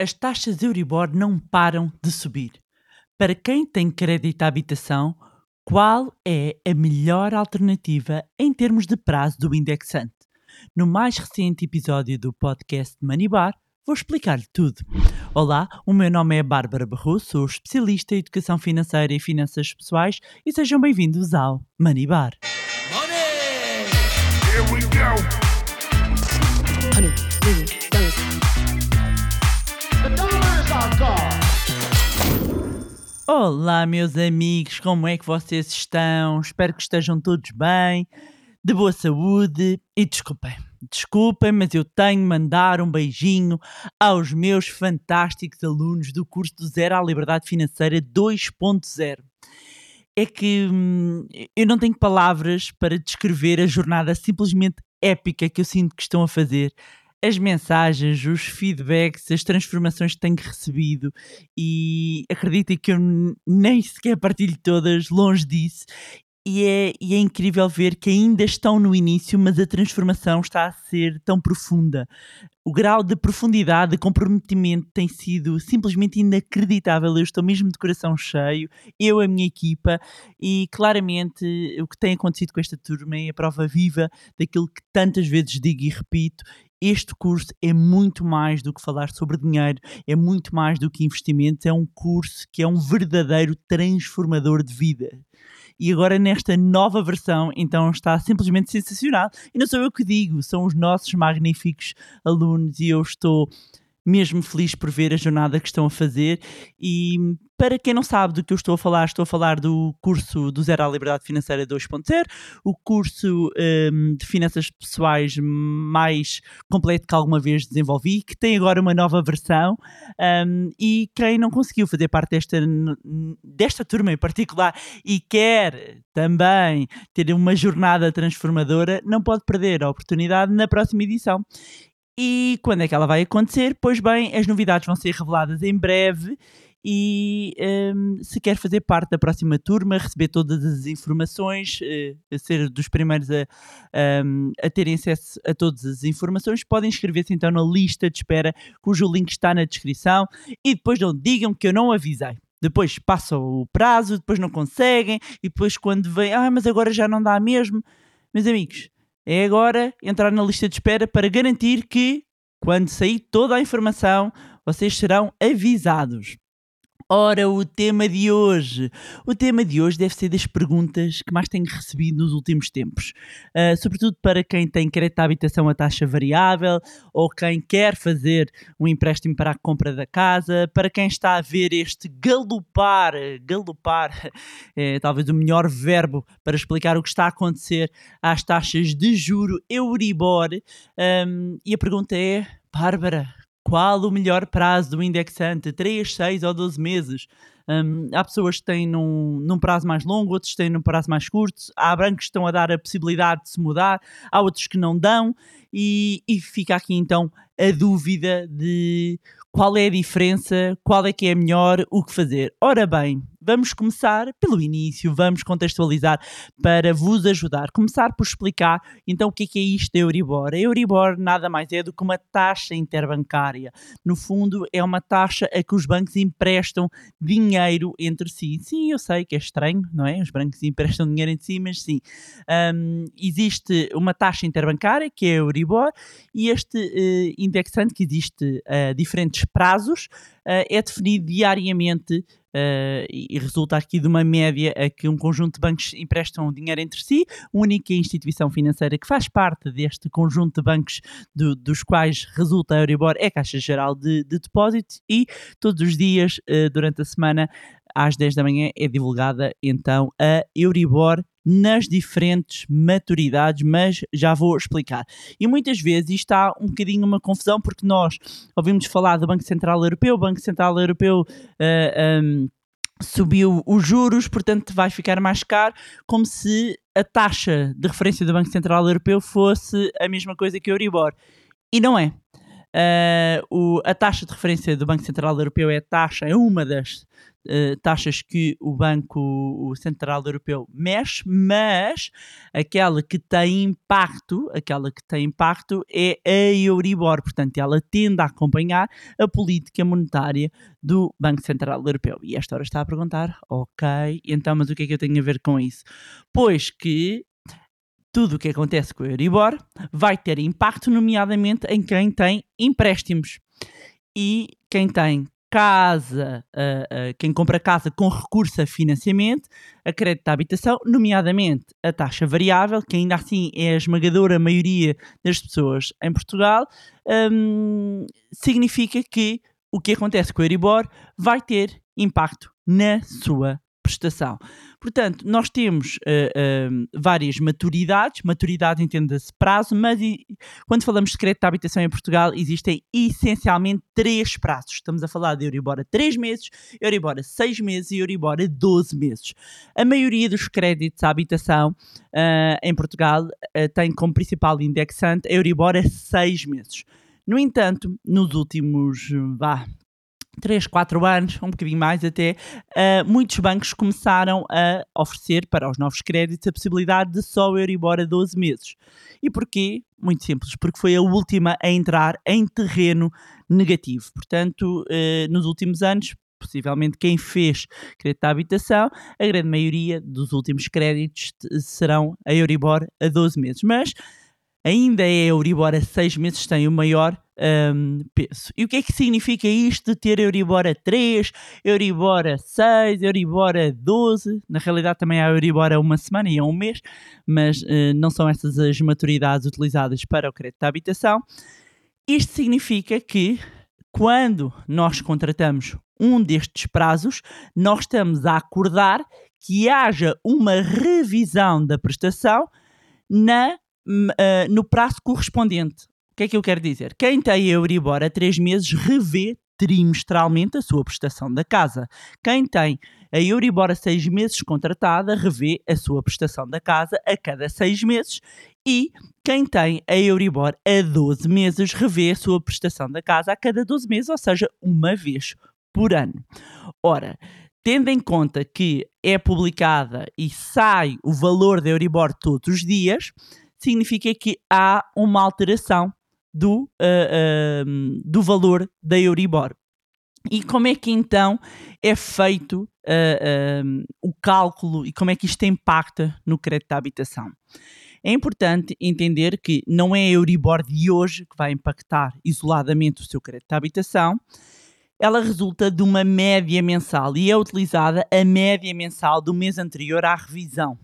as taxas Euribor não param de subir. Para quem tem crédito à habitação, qual é a melhor alternativa em termos de prazo do indexante? No mais recente episódio do podcast Manibar, vou explicar-lhe tudo. Olá, o meu nome é Bárbara Barroso, sou especialista em educação financeira e finanças pessoais e sejam bem-vindos ao Manibar. Money! Here we go! Honey, Olá, meus amigos, como é que vocês estão? Espero que estejam todos bem, de boa saúde e desculpem, desculpem, mas eu tenho mandar um beijinho aos meus fantásticos alunos do curso do Zero à Liberdade Financeira 2.0. É que hum, eu não tenho palavras para descrever a jornada simplesmente épica que eu sinto que estão a fazer as mensagens, os feedbacks, as transformações que tenho recebido e acreditem que eu nem sequer partilho todas, longe disso. E é, e é incrível ver que ainda estão no início, mas a transformação está a ser tão profunda. O grau de profundidade, de comprometimento tem sido simplesmente inacreditável. Eu estou mesmo de coração cheio, eu, a minha equipa, e claramente o que tem acontecido com esta turma é a prova viva daquilo que tantas vezes digo e repito, este curso é muito mais do que falar sobre dinheiro, é muito mais do que investimentos, é um curso que é um verdadeiro transformador de vida. E agora nesta nova versão, então está simplesmente sensacional. E não sou eu que digo, são os nossos magníficos alunos e eu estou mesmo feliz por ver a jornada que estão a fazer. E para quem não sabe do que eu estou a falar, estou a falar do curso do Zero à Liberdade Financeira 2.0, o curso um, de finanças pessoais mais completo que alguma vez desenvolvi, que tem agora uma nova versão. Um, e quem não conseguiu fazer parte desta, desta turma em particular e quer também ter uma jornada transformadora, não pode perder a oportunidade na próxima edição. E quando é que ela vai acontecer? Pois bem, as novidades vão ser reveladas em breve. E um, se quer fazer parte da próxima turma, receber todas as informações, uh, ser dos primeiros a, um, a terem acesso a todas as informações, podem inscrever-se então na lista de espera, cujo link está na descrição. E depois não digam que eu não avisei. Depois passam o prazo, depois não conseguem, e depois quando vem, ah, mas agora já não dá mesmo. Meus amigos, é agora entrar na lista de espera para garantir que, quando sair toda a informação, vocês serão avisados. Ora, o tema de hoje. O tema de hoje deve ser das perguntas que mais tenho recebido nos últimos tempos. Uh, sobretudo para quem tem crédito à habitação a taxa variável ou quem quer fazer um empréstimo para a compra da casa, para quem está a ver este galopar, galopar é talvez o melhor verbo para explicar o que está a acontecer às taxas de juro Euribor. Um, e a pergunta é, Bárbara, qual o melhor prazo do indexante? 3, 6 ou 12 meses? Um, há pessoas que têm num, num, prazo mais longo, outros têm num prazo mais curto. Há bancos que estão a dar a possibilidade de se mudar, há outros que não dão. E, e fica aqui então a dúvida de qual é a diferença, qual é que é melhor, o que fazer. Ora bem, vamos começar pelo início, vamos contextualizar para vos ajudar. Começar por explicar então o que é, é isto da Euribor. A Euribor nada mais é do que uma taxa interbancária. No fundo, é uma taxa a que os bancos emprestam dinheiro entre si. Sim, eu sei que é estranho, não é? Os bancos emprestam dinheiro entre si, mas sim. Um, existe uma taxa interbancária, que é a Euribor, e este uh, indexante que existe a uh, diferentes prazos é definido diariamente Uh, e resulta aqui de uma média a que um conjunto de bancos emprestam dinheiro entre si, a única instituição financeira que faz parte deste conjunto de bancos do, dos quais resulta a Euribor é a Caixa Geral de, de Depósitos e todos os dias, uh, durante a semana, às 10 da manhã, é divulgada então a Euribor nas diferentes maturidades, mas já vou explicar. E muitas vezes isto está um bocadinho uma confusão, porque nós ouvimos falar do Banco Central Europeu, o Banco Central Europeu. Uh, um, subiu os juros, portanto vai ficar mais caro, como se a taxa de referência do Banco Central Europeu fosse a mesma coisa que o Euribor. E não é. Uh, o, a taxa de referência do Banco Central Europeu é taxa, é uma das uh, taxas que o Banco o Central Europeu mexe, mas aquela que tem impacto, aquela que tem impacto é a Euribor, portanto ela tende a acompanhar a política monetária do Banco Central Europeu. E esta hora está a perguntar, ok, então mas o que é que eu tenho a ver com isso? Pois que tudo o que acontece com o Euribor vai ter impacto, nomeadamente em quem tem empréstimos. E quem tem casa, uh, uh, quem compra casa com recurso a financiamento, a crédito de habitação, nomeadamente a taxa variável, que ainda assim é a esmagadora maioria das pessoas em Portugal, um, significa que o que acontece com o Euribor vai ter impacto na sua prestação. Portanto, nós temos uh, uh, várias maturidades, maturidade entenda-se prazo, mas e, quando falamos de crédito de habitação em Portugal, existem essencialmente três prazos. Estamos a falar de Euribor a 3 meses, Euribor a 6 meses e Euribor a 12 meses. A maioria dos créditos à habitação uh, em Portugal tem como principal indexante a Euribor a 6 meses. No entanto, nos últimos, vá, 3, 4 anos, um bocadinho mais até, uh, muitos bancos começaram a oferecer para os novos créditos a possibilidade de só Euribor a 12 meses. E porquê? Muito simples, porque foi a última a entrar em terreno negativo. Portanto, uh, nos últimos anos, possivelmente quem fez crédito à habitação, a grande maioria dos últimos créditos serão a Euribor a 12 meses. Mas ainda é Euribor a 6 meses tem o maior um, peso. E o que é que significa isto de ter Euribor a 3, Euribor a 6, Euribor a 12? Na realidade também há Euribor a uma semana e a um mês, mas uh, não são essas as maturidades utilizadas para o crédito de habitação. Isto significa que quando nós contratamos um destes prazos, nós estamos a acordar que haja uma revisão da prestação na, uh, no prazo correspondente que é que eu quero dizer? Quem tem Euribor a 3 meses revê trimestralmente a sua prestação da casa. Quem tem a Euribor a 6 meses contratada revê a sua prestação da casa a cada 6 meses e quem tem a Euribor a 12 meses revê a sua prestação da casa a cada 12 meses, ou seja, uma vez por ano. Ora, tendo em conta que é publicada e sai o valor da Euribor todos os dias, significa que há uma alteração do, uh, uh, do valor da Euribor. E como é que então é feito uh, o cálculo e como é que isto impacta no crédito de habitação? É importante entender que não é a Euribor de hoje que vai impactar isoladamente o seu crédito de habitação, ela resulta de uma média mensal e é utilizada a média mensal do mês anterior à revisão.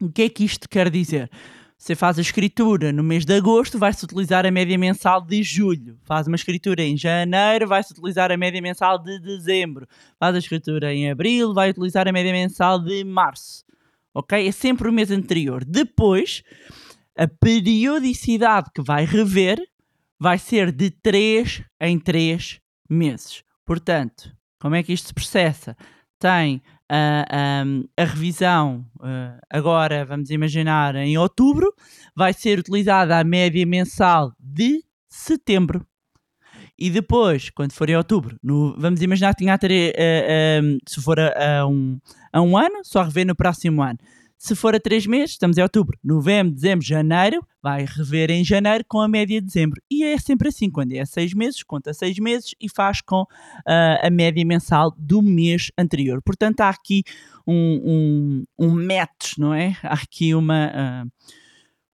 O que é que isto quer dizer? Você faz a escritura no mês de agosto, vai-se utilizar a média mensal de julho. Faz uma escritura em janeiro, vai-se utilizar a média mensal de dezembro. Faz a escritura em abril, vai utilizar a média mensal de março. Ok? É sempre o mês anterior. Depois, a periodicidade que vai rever vai ser de 3 em 3 meses. Portanto, como é que isto se processa? Tem a, revisão, uh, agora vamos imaginar em outubro, vai ser utilizada a média mensal de setembro. E depois, quando for em outubro, no, vamos imaginar que tinha a ter, uh, uh, se for a, a, um, a um ano, só rever no próximo ano. Se for a três meses, estamos em outubro, novembro, dezembro, janeiro, vai rever em janeiro com a média de dezembro. E é sempre assim, quando é seis meses, conta seis meses e faz com uh, a média mensal do mês anterior. Portanto, há aqui um, um, um não é? Há aqui uma, uh,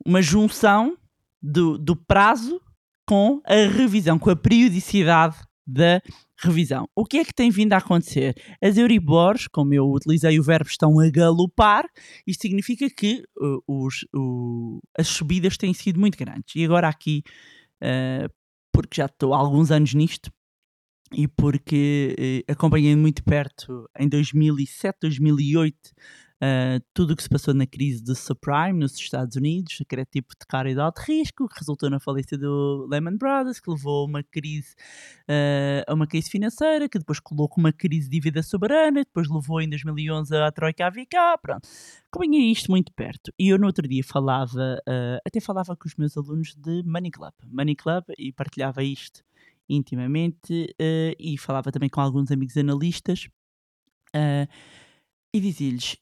uma junção do, do prazo com a revisão, com a periodicidade da revisão. O que é que tem vindo a acontecer? As Euribors, como eu utilizei o verbo, estão a galopar. Isto significa que uh, os, uh, as subidas têm sido muito grandes. E agora aqui, uh, porque já estou há alguns anos nisto, e porque uh, acompanhei muito perto em 2007, 2008 uh, tudo o que se passou na crise do subprime nos Estados Unidos, que era tipo de cara de alto risco, que resultou na falência do Lehman Brothers, que levou a uma crise, uh, a uma crise financeira, que depois colocou uma crise de dívida soberana, depois levou em 2011 a Troika AVK, pronto. Acompanhei isto muito perto. E eu no outro dia falava, uh, até falava com os meus alunos de Money Club. Money Club e partilhava isto intimamente uh, e falava também com alguns amigos analistas uh, e dizia-lhes: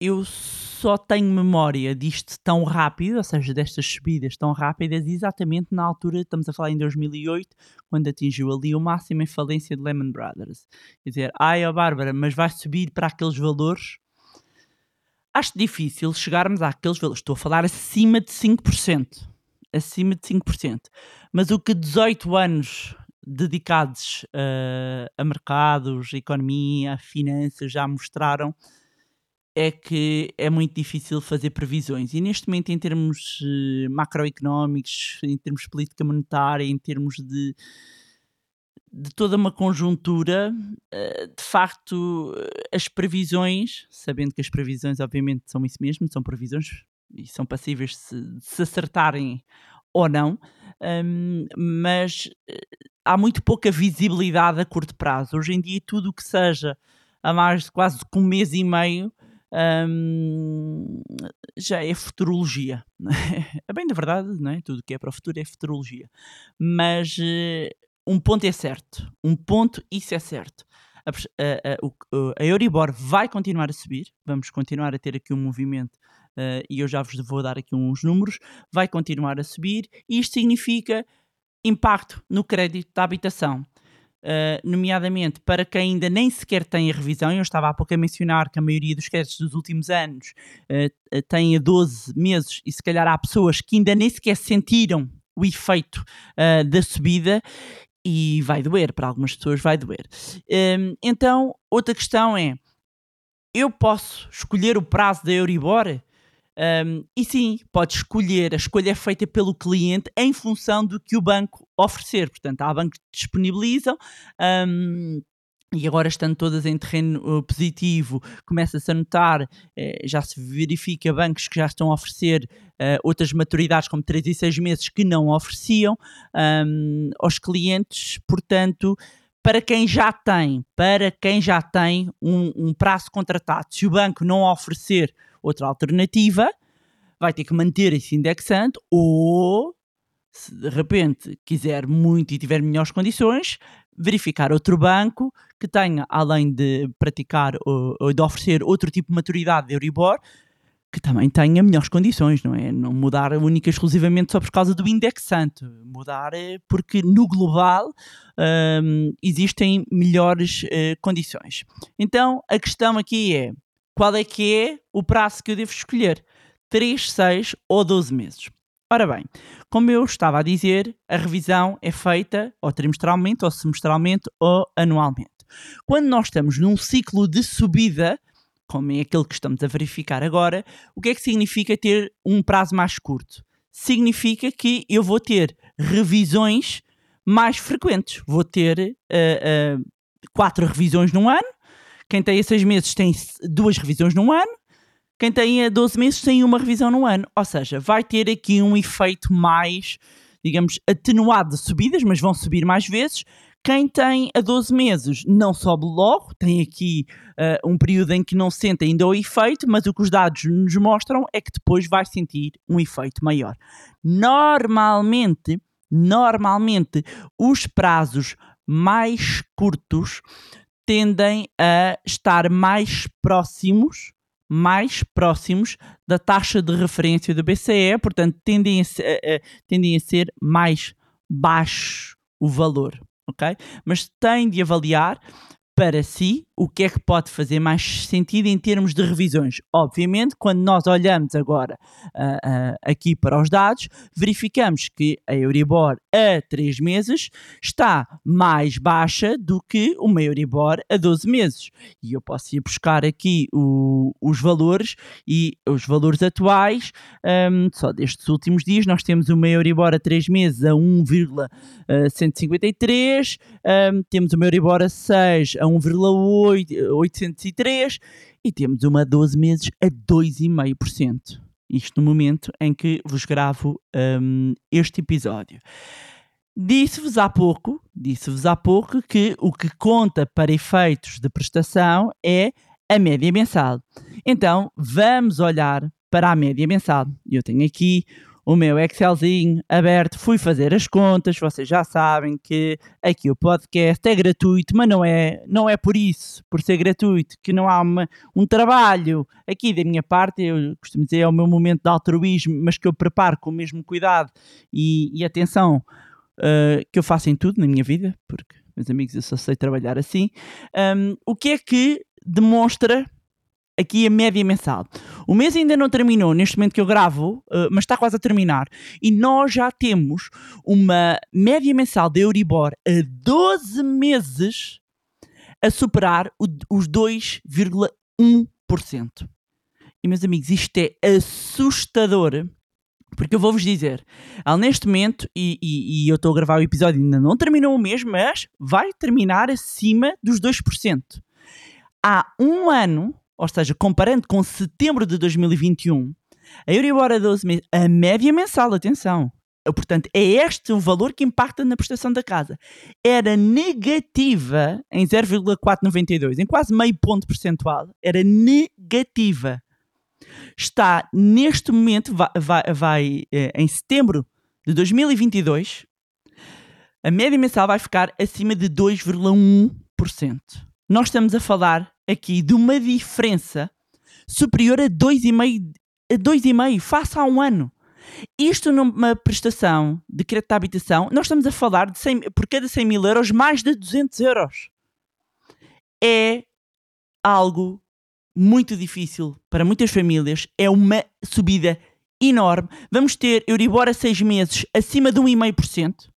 Eu só tenho memória disto tão rápido, ou seja, destas subidas tão rápidas, exatamente na altura, estamos a falar em 2008, quando atingiu ali o máximo em falência de Lehman Brothers. Quer dizer, ai, ó Bárbara, mas vai subir para aqueles valores? Acho difícil chegarmos àqueles valores. Estou a falar acima de 5%. Acima de 5%. Mas o que 18 anos dedicados uh, a mercados, economia, finanças já mostraram é que é muito difícil fazer previsões. E neste momento, em termos uh, macroeconómicos, em termos de política monetária, em termos de, de toda uma conjuntura, uh, de facto, as previsões, sabendo que as previsões, obviamente, são isso mesmo, são previsões e são passíveis de se, de se acertarem ou não, um, mas há muito pouca visibilidade a curto prazo. Hoje em dia, tudo o que seja há mais de quase um mês e meio um, já é futurologia. É bem da verdade, não é? tudo que é para o futuro é futurologia. Mas uh, um ponto é certo, um ponto, isso é certo. A, a, a, a Euribor vai continuar a subir, vamos continuar a ter aqui um movimento uh, e eu já vos vou dar aqui uns números, vai continuar a subir, e isto significa impacto no crédito da habitação. Uh, nomeadamente para quem ainda nem sequer tem a revisão, eu estava há pouco a mencionar que a maioria dos créditos dos últimos anos uh, tem a 12 meses e se calhar há pessoas que ainda nem sequer sentiram o efeito uh, da subida e vai doer, para algumas pessoas vai doer. Um, então, outra questão é, eu posso escolher o prazo da Euribor? Um, e sim, pode escolher, a escolha é feita pelo cliente em função do que o banco oferecer. Portanto, há bancos que disponibilizam. Um, e agora estando todas em terreno uh, positivo, começa-se a notar, eh, já se verifica bancos que já estão a oferecer uh, outras maturidades, como 3 e 6 meses, que não ofereciam um, aos clientes. Portanto, para quem já tem, para quem já tem um, um prazo contratado, se o banco não oferecer outra alternativa, vai ter que manter esse indexante ou, se de repente quiser muito e tiver melhores condições, verificar outro banco que tenha, além de praticar ou, ou de oferecer outro tipo de maturidade de Euribor, que também tenha melhores condições, não é? Não mudar única e exclusivamente só por causa do indexante. Mudar é porque no global um, existem melhores uh, condições. Então a questão aqui é: qual é que é o prazo que eu devo escolher? 3, 6 ou 12 meses. Ora bem, como eu estava a dizer, a revisão é feita ou trimestralmente, ou semestralmente, ou anualmente. Quando nós estamos num ciclo de subida, como é aquele que estamos a verificar agora, o que é que significa ter um prazo mais curto? Significa que eu vou ter revisões mais frequentes. Vou ter uh, uh, quatro revisões num ano, quem tem a 6 meses tem duas revisões num ano, quem tem a 12 meses tem uma revisão num ano. Ou seja, vai ter aqui um efeito mais, digamos, atenuado de subidas, mas vão subir mais vezes. Quem tem a 12 meses não sobe logo, tem aqui uh, um período em que não sente ainda o efeito, mas o que os dados nos mostram é que depois vai sentir um efeito maior. Normalmente, normalmente, os prazos mais curtos tendem a estar mais próximos mais próximos da taxa de referência do BCE, portanto tendem a, ser, tendem a ser mais baixo o valor, ok? Mas tem de avaliar para si o que é que pode fazer mais sentido em termos de revisões. Obviamente, quando nós olhamos agora uh, uh, aqui para os dados, verificamos que a Euribor a 3 meses está mais baixa do que uma Euribor a 12 meses. E eu posso ir buscar aqui o, os valores e os valores atuais, um, só destes últimos dias, nós temos uma Euribor a 3 meses a 1,153, um, temos uma Euribor a 6 a 1,803 e temos uma a 12 meses a 2,5%. Isto no momento em que vos gravo um, este episódio. Disse-vos há pouco, disse-vos há pouco que o que conta para efeitos de prestação é a média mensal. Então, vamos olhar para a média mensal. Eu tenho aqui o meu Excelzinho aberto, fui fazer as contas, vocês já sabem que aqui o podcast é gratuito, mas não é, não é por isso, por ser gratuito, que não há uma, um trabalho aqui da minha parte, eu costumo dizer é o meu momento de altruísmo, mas que eu preparo com o mesmo cuidado e, e atenção uh, que eu faço em tudo na minha vida, porque, meus amigos, eu só sei trabalhar assim. Um, o que é que demonstra aqui a média mensal. O mês ainda não terminou, neste momento que eu gravo, uh, mas está quase a terminar. E nós já temos uma média mensal de Euribor a 12 meses a superar o, os 2,1%. E meus amigos, isto é assustador. Porque eu vou-vos dizer, neste momento, e, e, e eu estou a gravar o episódio, ainda não terminou o mês, mas vai terminar acima dos 2%. Há um ano, ou seja, comparando com setembro de 2021, a Euribor a 12 meses, a média mensal, atenção, portanto, é este o valor que impacta na prestação da casa, era negativa em 0,492, em quase meio ponto percentual, era negativa. Está neste momento, vai, vai, vai eh, em setembro de 2022, a média mensal vai ficar acima de 2,1%. Nós estamos a falar aqui de uma diferença superior a 2,5 a 2,5 face a um ano. Isto numa prestação de crédito de habitação, nós estamos a falar de 100, por cada 100 mil euros, mais de 200 euros. É algo muito difícil para muitas famílias, é uma subida enorme. Vamos ter Euribor a 6 meses acima de 1,5%,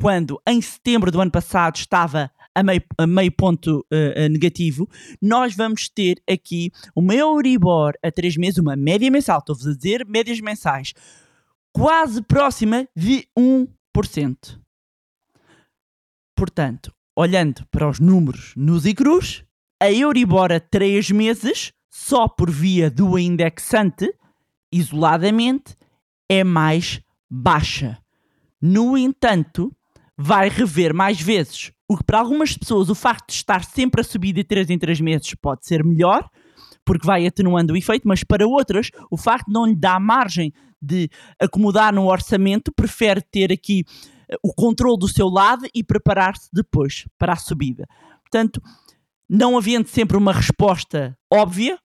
quando em setembro do ano passado estava a meio, a meio ponto uh, negativo, nós vamos ter aqui uma Euribor a 3 meses, uma média mensal, estou-vos a dizer médias mensais, quase próxima de 1%. Portanto, olhando para os números nos e cruz, a Euribor a 3 meses, só por via do indexante, isoladamente, é mais baixa. No entanto, vai rever mais vezes o que para algumas pessoas o facto de estar sempre a subir de 3 em 3 meses pode ser melhor, porque vai atenuando o efeito, mas para outras o facto de não lhe dar margem de acomodar no orçamento, prefere ter aqui eh, o controle do seu lado e preparar-se depois para a subida. Portanto, não havendo sempre uma resposta óbvia,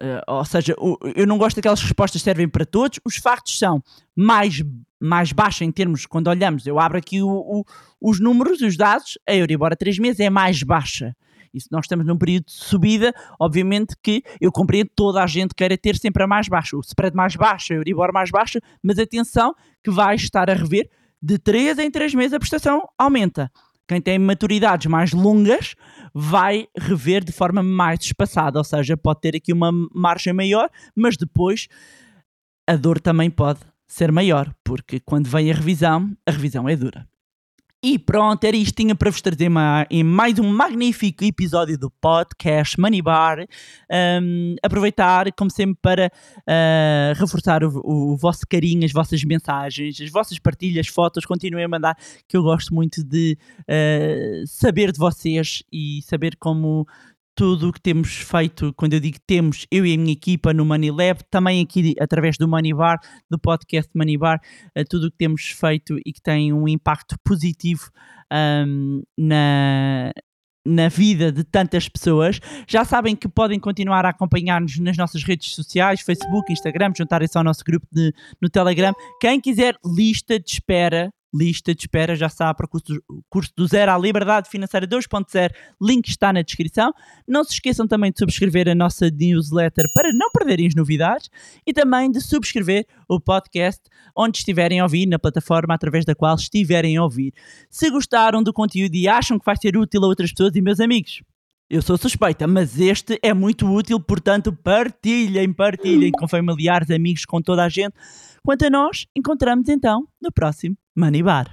Uh, ou seja, eu não gosto daquelas respostas que servem para todos. Os factos são mais, mais baixos em termos, quando olhamos, eu abro aqui o, o, os números, os dados, a Euribor a 3 meses é mais baixa. E se nós estamos num período de subida, obviamente que eu compreendo toda a gente queira ter sempre a mais baixa, o spread mais baixo, a Euribor mais baixa, mas atenção que vai estar a rever de 3 em 3 meses a prestação aumenta. Quem tem maturidades mais longas vai rever de forma mais espaçada, ou seja, pode ter aqui uma margem maior, mas depois a dor também pode ser maior, porque quando vem a revisão, a revisão é dura. E pronto, era isto tinha para vos trazer em mais um magnífico episódio do podcast Money Bar. Um, aproveitar, como sempre, para uh, reforçar o, o, vosso carinho, as vossas mensagens, as vossas partilhas, fotos. Continuem a mandar, que eu gosto muito de uh, saber de vocês e saber como tudo o que temos feito, quando eu digo temos, eu e a minha equipa no Money Lab, também aqui através do Money Bar, do podcast Money Bar, uh, tudo o que temos feito e que tem um impacto positivo um, na, na vida de tantas pessoas. Já sabem que podem continuar a acompanhar-nos nas nossas redes sociais, Facebook, Instagram, juntarem-se ao nosso grupo de, no Telegram. Quem quiser lista de espera lista de espera, já está para o curso, curso do Zero à Liberdade Financeira 2.0, link está na descrição. Não se esqueçam também de subscrever a nossa newsletter para não perderem as novidades e também de subscrever o podcast onde estiverem a ouvir, na plataforma através da qual estiverem a ouvir. Se gostaram do conteúdo e acham que vai ser útil a outras pessoas e meus amigos, eu sou suspeita, mas este é muito útil, portanto, partilhem, partilhem com familiares, amigos, com toda a gente. Quanto a nós, encontramos então no próximo Money Bar.